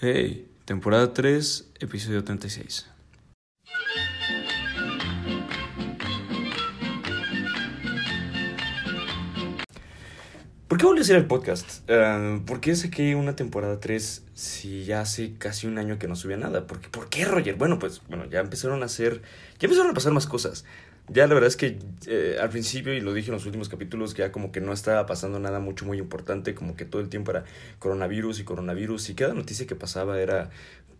Hey, temporada 3, episodio 36. ¿Por qué volví a hacer el podcast? Uh, ¿Por qué saqué una temporada 3 si ya hace casi un año que no subía nada? ¿Por qué, ¿Por qué, Roger? Bueno, pues bueno, ya empezaron a hacer, ya empezaron a pasar más cosas. Ya la verdad es que eh, al principio, y lo dije en los últimos capítulos, ya como que no estaba pasando nada mucho muy importante, como que todo el tiempo era coronavirus y coronavirus, y cada noticia que pasaba era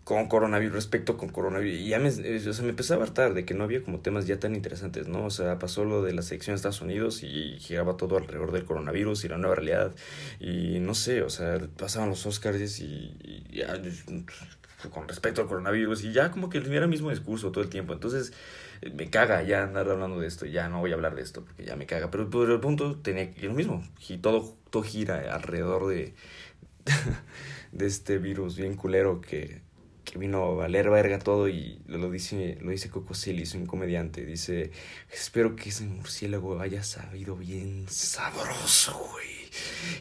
con coronavirus, respecto con coronavirus. Y ya me, eh, o sea, me empezaba a hartar de que no había como temas ya tan interesantes, ¿no? O sea, pasó lo de la selección de Estados Unidos y giraba todo alrededor del coronavirus y la nueva realidad. Y no sé, o sea, pasaban los Oscars y, y ya con respecto al coronavirus y ya como que era el mismo discurso todo el tiempo. Entonces me caga ya andar hablando de esto, ya no voy a hablar de esto porque ya me caga. Pero, pero el punto tenía que lo mismo, y todo, todo gira alrededor de, de este virus bien culero que que vino a valer verga todo y lo dice, lo dice Coco Celis, un comediante. Dice, espero que ese murciélago haya sabido bien sabroso, güey.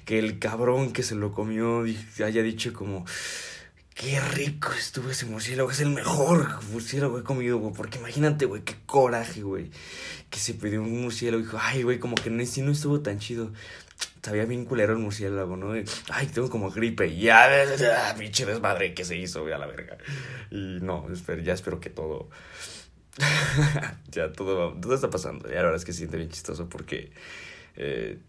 Que el cabrón que se lo comió haya dicho como, qué rico estuvo ese murciélago, es el mejor murciélago que he comido, güey. Porque imagínate, güey, qué coraje, güey. Que se pidió un murciélago y dijo, ay, güey, como que no, sí no estuvo tan chido sabía bien culero el murciélago, ¿no? Ay, tengo como gripe. Y ya, pinche desmadre que se hizo, güey, a la verga. Y no, ya espero que todo. ya todo, todo está pasando. Y la verdad es que se siente bien chistoso porque eh,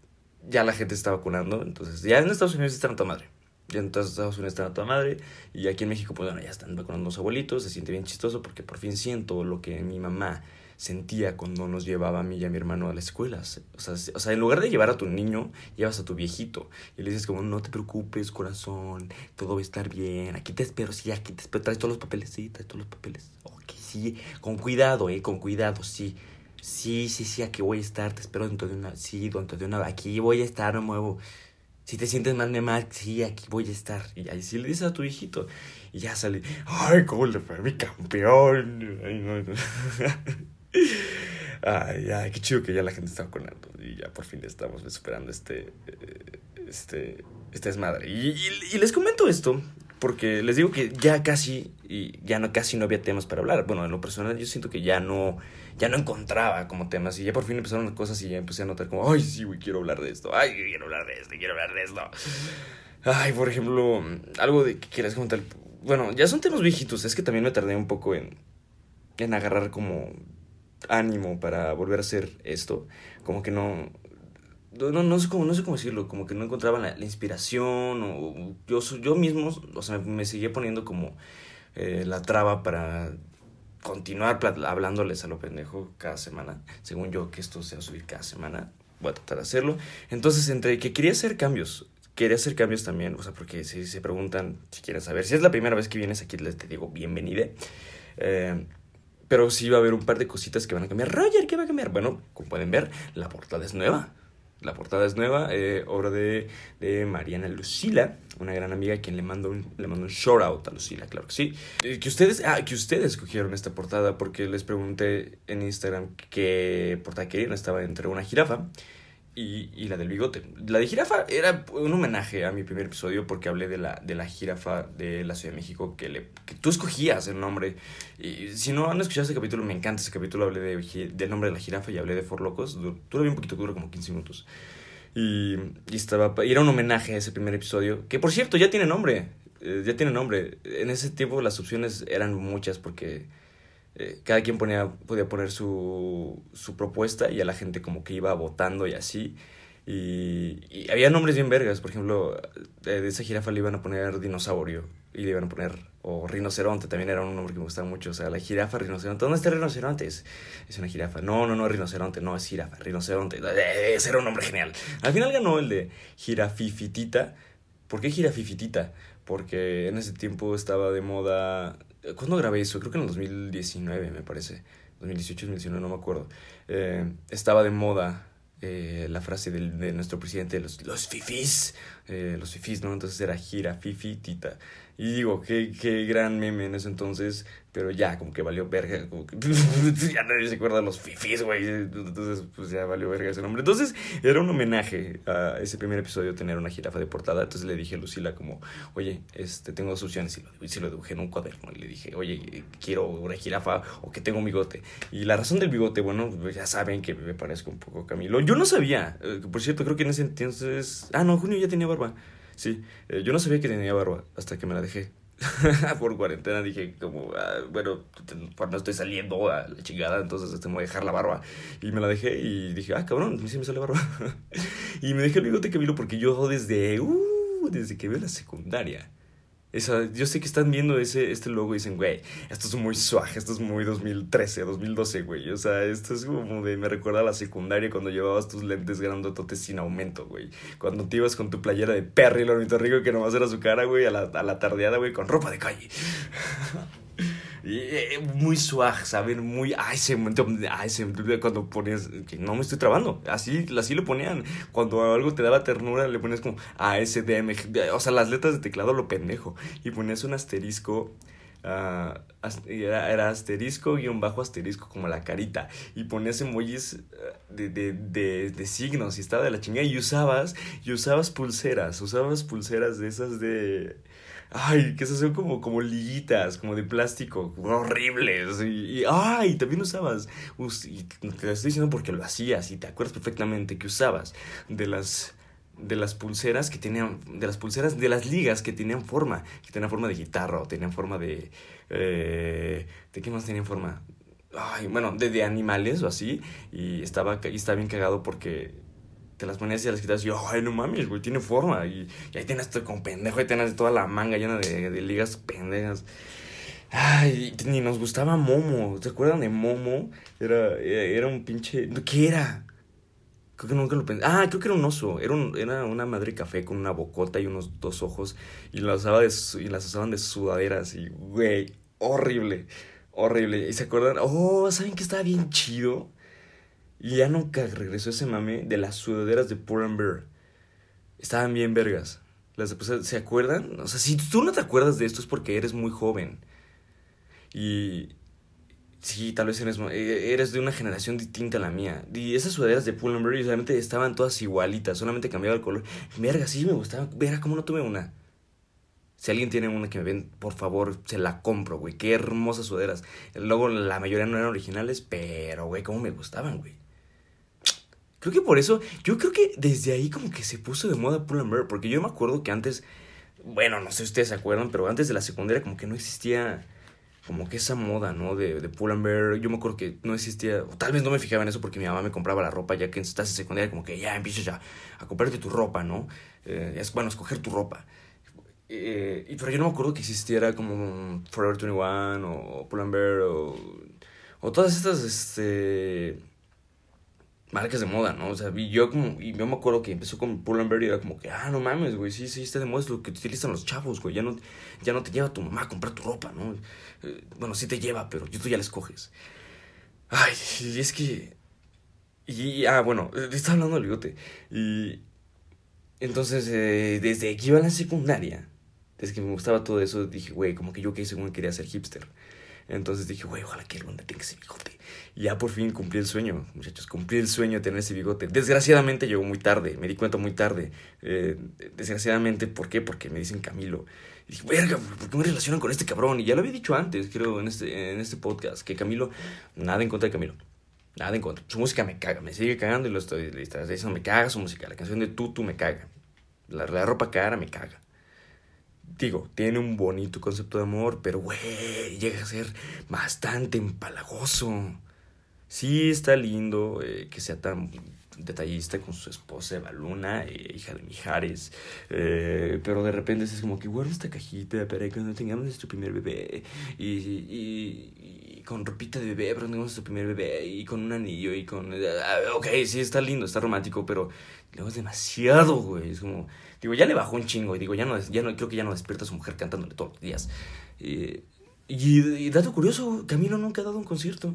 ya la gente está vacunando. Entonces, ya en Estados Unidos están a toda madre. Ya en Estados Unidos están a toda madre. Y aquí en México, pues bueno, ya están vacunando los abuelitos. Se siente bien chistoso porque por fin siento lo que mi mamá sentía cuando nos llevaba a mí y a mi hermano a la escuela. O sea, o sea, en lugar de llevar a tu niño, llevas a tu viejito. Y le dices como, no te preocupes, corazón, todo va a estar bien. Aquí te espero, sí, aquí te espero. ¿Traes todos los papeles? Sí, traes todos los papeles. Ok, sí, con cuidado, eh, con cuidado, sí. Sí, sí, sí, aquí voy a estar, te espero dentro de una, sí, dentro de una, aquí voy a estar, no muevo. Si te sientes mal, me mal, sí, aquí voy a estar. Y ahí sí le dices a tu viejito. Y ya sale, ay, cómo le fue mi campeón. Ay, no. Ay, ay, qué chido que ya la gente está vacunando y ya por fin estamos superando este, este, este desmadre. Y, y, les comento esto porque les digo que ya casi, y ya no, casi no había temas para hablar. Bueno, en lo personal yo siento que ya no, ya no encontraba como temas y ya por fin empezaron las cosas y ya empecé a notar como, ay, sí, güey, quiero hablar de esto, ay, quiero hablar de esto, quiero hablar de esto. Ay, por ejemplo, algo de que quieras comentar. Bueno, ya son temas viejitos, es que también me tardé un poco en, en agarrar como ánimo para volver a hacer esto. Como que no, no, no, sé cómo, no sé cómo decirlo, como que no encontraba la, inspiración o yo, yo mismo, o sea, me seguía poniendo como eh, la traba para continuar hablándoles a lo pendejo cada semana. Según yo, que esto sea subir cada semana, voy a tratar de hacerlo. Entonces, entre que quería hacer cambios, quería hacer cambios también, o sea, porque si se preguntan, si quieren saber, si es la primera vez que vienes aquí, les te digo bienvenida. Eh, pero sí va a haber un par de cositas que van a cambiar. Roger, ¿qué va a cambiar? Bueno, como pueden ver, la portada es nueva. La portada es nueva, eh, obra de, de, Mariana Lucila, una gran amiga a quien le mando un, le mando un shout out a Lucila, claro que sí. Eh, que ustedes, ah, que ustedes escogieron esta portada porque les pregunté en Instagram qué portada querían. Estaba entre una jirafa y, y, la del bigote. La de jirafa era un homenaje a mi primer episodio porque hablé de la, de la jirafa de la Ciudad de México que, le, que tú escogías el nombre. Y si no han escuchado ese capítulo, me encanta ese capítulo. Hablé de, del nombre de la jirafa y hablé de For Locos. Dura bien un poquito, dura como 15 minutos. Y, y, estaba, y era un homenaje a ese primer episodio. Que por cierto, ya tiene nombre. Eh, ya tiene nombre. En ese tiempo las opciones eran muchas porque eh, cada quien ponía, podía poner su, su propuesta y a la gente como que iba votando y así. Y, y había nombres bien vergas, por ejemplo, de, esa jirafa le iban a poner dinosaurio y le iban a poner, o rinoceronte, también era un nombre que me gustaba mucho, o sea, la jirafa, rinoceronte, ¿dónde está el rinoceronte? Es, es una jirafa, no, no, no, rinoceronte, no, es jirafa, rinoceronte, ese era un nombre genial. Al final ganó el de jirafifitita, ¿por qué jirafifitita? Porque en ese tiempo estaba de moda ¿Cuándo grabé eso? Creo que en el 2019, me parece. 2018, 2019, no me acuerdo. Eh, estaba de moda eh, la frase del, de nuestro presidente, los, los fifís. Eh, los fifis, ¿no? Entonces era gira, fifi, tita. Y digo, qué, qué gran meme en ese entonces, pero ya, como que valió verga, como que ya nadie se acuerda de los fifis, güey. Entonces, pues ya valió verga ese nombre. Entonces, era un homenaje a ese primer episodio, tener una jirafa de portada. Entonces le dije a Lucila como, oye, este, tengo dos opciones. Y lo, y lo dibujé en un cuaderno. Y le dije, oye, quiero una jirafa o que tengo un bigote. Y la razón del bigote, bueno, ya saben que me parezco un poco Camilo. Yo no sabía, eh, por cierto, creo que en ese entonces... Ah, no, Junio ya tenía barba. Sí, eh, yo no sabía que tenía barba hasta que me la dejé. por cuarentena dije como, ah, bueno, no estoy saliendo a la chingada, entonces este, me voy a dejar la barba. Y me la dejé y dije, ah, cabrón, sí me sale barba. y me dejé el bigote Camilo porque yo desde, uh, desde que veo la secundaria esa, yo sé que están viendo ese, este logo y dicen, güey, esto es muy suave, esto es muy 2013, 2012, güey. O sea, esto es como de, me recuerda a la secundaria cuando llevabas tus lentes grandototes sin aumento, güey. Cuando te ibas con tu playera de Perry, el ornitorrinco que nomás era su cara, güey, a la, a la tardeada, güey, con ropa de calle. Eh, muy swag, ¿saben? Muy ASMR, cuando ponías, que no me estoy trabando, así, así lo ponían, cuando algo te daba ternura le ponías como ASDM, o sea, las letras de teclado lo pendejo, y ponías un asterisco, uh, era, era, asterisco guion bajo asterisco como la carita, y ponías emojis ah, de, de, de, de signos, y estaba de la chingada, y usabas, y usabas pulseras, usabas pulseras de esas de Ay, que esas son como, como liguitas, como de plástico, horribles. Y, ay, también usabas. y te lo estoy diciendo porque lo hacías y te acuerdas perfectamente que usabas de las de las pulseras que tenían, de las pulseras, de las ligas que tenían forma, que tenían forma de guitarra o tenían forma de, eh, ¿de qué más tenían forma? Ay, bueno, de, de animales o así, y estaba, y estaba bien cagado porque te las ponías y las quitas y, ay, no mames, güey, tiene forma. Y, ahí tienes esto con pendejo, y tienes toda la manga llena de, ligas pendejas. Ay, ni nos gustaba Momo. ¿Se acuerdan de Momo? Era, era un pinche. ¿Qué era? Creo que nunca lo pensé. Ah, creo que era un oso. Era, era una madre café con una bocota y unos dos ojos. Y las, usaba de, y las usaban de sudaderas. Y, güey, horrible. Horrible. ¿Y se acuerdan? Oh, ¿saben que estaba bien chido? Y ya nunca regresó ese mame de las sudaderas de Pull Bear. Estaban bien vergas. Las, ¿Se acuerdan? O sea, si tú no te acuerdas de esto es porque eres muy joven. Y sí, tal vez eres, eh, eres de una generación distinta a la mía. Y esas sudaderas de Pull Bear solamente estaban todas igualitas, solamente cambiaba el color. Verga, sí me gustaba. Verga, ¿cómo no tuve una? Si alguien tiene una que me ven, por favor, se la compro, güey. Qué hermosas sudaderas. Luego la mayoría no eran originales, pero, güey, cómo me gustaban, güey. Creo que por eso, yo creo que desde ahí como que se puso de moda Pull and Bear, porque yo me acuerdo que antes, bueno, no sé si ustedes se acuerdan, pero antes de la secundaria como que no existía como que esa moda, ¿no? De, de Pull and Bear, yo me acuerdo que no existía, o tal vez no me fijaba en eso porque mi mamá me compraba la ropa, ya que estás en secundaria como que ya empiezas ya a comprarte tu ropa, ¿no? Eh, es bueno, escoger tu ropa. Eh, y, pero yo no me acuerdo que existiera como Forever 21 o Pull and Bear o, o todas estas, este marcas de moda, ¿no? O sea, y yo como, y yo me acuerdo que empezó con Pull&Bear y era como que, ah, no mames, güey, sí, sí, está de moda, es lo que utilizan los chavos, güey, ya no, ya no te lleva tu mamá a comprar tu ropa, ¿no? Eh, bueno, sí te lleva, pero tú ya la escoges. Ay, y es que, y, ah, bueno, eh, estaba hablando del bigote, y entonces, eh, desde que iba a la secundaria, desde que me gustaba todo eso, dije, güey, como que yo que según quería ser hipster. Entonces dije, güey, ojalá que el tenga ese bigote. Ya por fin cumplí el sueño, muchachos, cumplí el sueño de tener ese bigote. Desgraciadamente llegó muy tarde, me di cuenta muy tarde. Eh, desgraciadamente, ¿por qué? Porque me dicen Camilo. Y dije, verga, ¿por qué me relacionan con este cabrón? Y ya lo había dicho antes, creo, en este, en este podcast, que Camilo, nada en contra de Camilo. Nada en contra. Su música me caga, me sigue cagando y lo estoy diciendo, me caga su música. La canción de Tutu me caga. La, la ropa cara me caga digo, tiene un bonito concepto de amor, pero güey, llega a ser bastante empalagoso. Sí, está lindo eh, que sea tan detallista con su esposa Eva Luna, eh, hija de Mijares, eh, pero de repente es como que guarda esta cajita para cuando tengamos nuestro primer bebé y, y, con ropita de bebé para tengamos nuestro primer bebé y con un anillo y con... Ah, ok, sí, está lindo, está romántico, pero luego es demasiado, güey, es como... Digo, ya le bajó un chingo y digo, ya no, ya no creo que ya no despierta a su mujer cantándole todos los días. y, y dato curioso, Camilo nunca ha dado un concierto.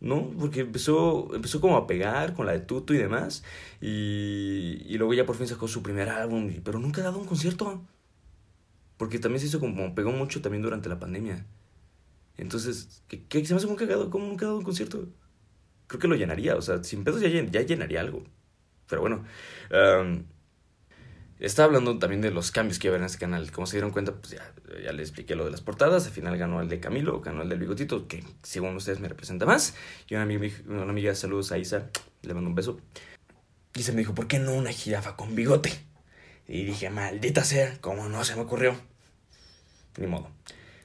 ¿no? Porque empezó, empezó como a pegar con la de Tutu y demás. Y, y luego ya por fin sacó su primer álbum, pero nunca ha dado un concierto. Porque también se hizo como, pegó mucho también durante la pandemia. Entonces, ¿qué, se me hace muy cagado? ¿Cómo nunca ha dado un concierto? Creo que lo llenaría, o sea, sin pedos ya, ya llenaría algo. Pero bueno, um, estaba hablando también de los cambios que iba en este canal. Como se dieron cuenta, pues ya, ya les expliqué lo de las portadas. Al final ganó el de Camilo, ganó el del Bigotito, que según ustedes me representa más. Y una amiga, una saludos a Isa, le mando un beso. Y se me dijo, ¿por qué no una jirafa con bigote? Y dije, maldita sea, ¿cómo no se me ocurrió? Ni modo.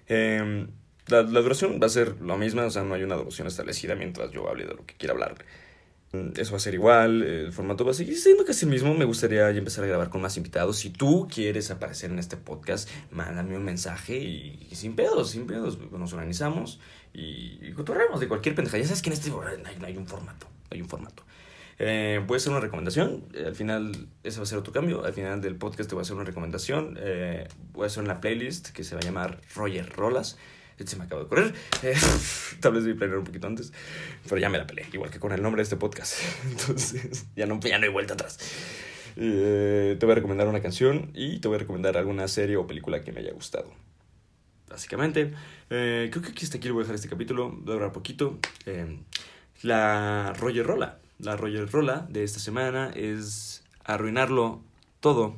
Eh, la, la, duración va a ser lo misma, o sea, no hay una duración establecida mientras yo hable de lo que quiera hablar. Eso va a ser igual, el formato va a seguir siendo casi el mismo. Me gustaría ya empezar a grabar con más invitados. Si tú quieres aparecer en este podcast, mándame un mensaje y, sin pedos, sin pedos. Nos organizamos y, y de cualquier pendeja. Ya sabes que en este no hay, no hay un formato, no hay un formato. Eh, voy a hacer una recomendación. Eh, al final, ese va a ser otro cambio. Al final del podcast te voy a hacer una recomendación. Eh, voy a hacer una playlist que se va a llamar Roger Rolas. Este se me acaba de correr. Eh, tal vez vi planear un poquito antes. Pero ya me la peleé. Igual que con el nombre de este podcast. Entonces, ya no, ya no hay vuelta atrás. Eh, te voy a recomendar una canción y te voy a recomendar alguna serie o película que me haya gustado. Básicamente, eh, creo que aquí hasta aquí le voy a dejar este capítulo. Voy a hablar poquito. Eh, la Roger Rola. La Roger Rola de esta semana es arruinarlo todo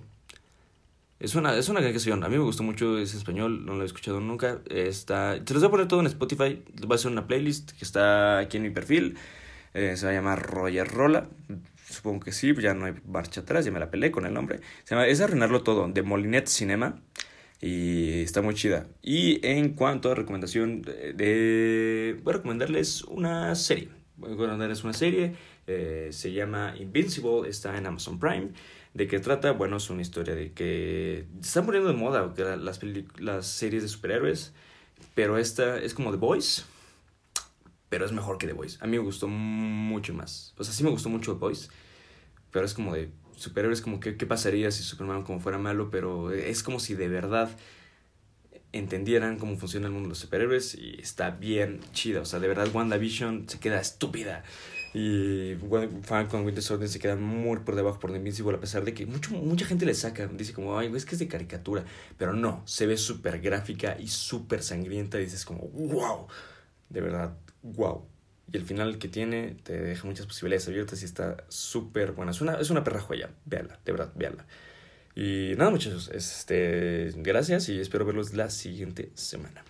es una, es una gran canción. A mí me gustó mucho ese español, no lo he escuchado nunca. Está, se los voy a poner todo en Spotify. Voy a hacer una playlist que está aquí en mi perfil. Eh, se va a llamar Roger Rola. Supongo que sí, ya no hay marcha atrás, ya me la peleé con el nombre. Se llama Es Arruinarlo Todo, de Molinet Cinema. Y está muy chida. Y en cuanto a recomendación, de, de voy a recomendarles una serie. Voy a recomendarles una serie. Eh, se llama Invincible, está en Amazon Prime. ¿De qué trata? Bueno, es una historia de que se están poniendo de moda las, las series de superhéroes, pero esta es como The Voice, pero es mejor que The Voice. A mí me gustó mucho más. O sea, sí me gustó mucho The Voice, pero es como de superhéroes, como que qué pasaría si Superman como fuera malo, pero es como si de verdad entendieran cómo funciona el mundo de los superhéroes y está bien chida. O sea, de verdad WandaVision se queda estúpida. Y Falcon Winter Soldier se queda muy por debajo por The Invincible, a pesar de que mucho, mucha gente le saca. Dice como, ay, es que es de caricatura. Pero no, se ve súper gráfica y súper sangrienta. Y dices como, wow, de verdad, wow. Y el final que tiene te deja muchas posibilidades abiertas y está súper buena. Es una, es una perra joya, véanla, de verdad, véanla. Y nada, muchachos, este, gracias y espero verlos la siguiente semana.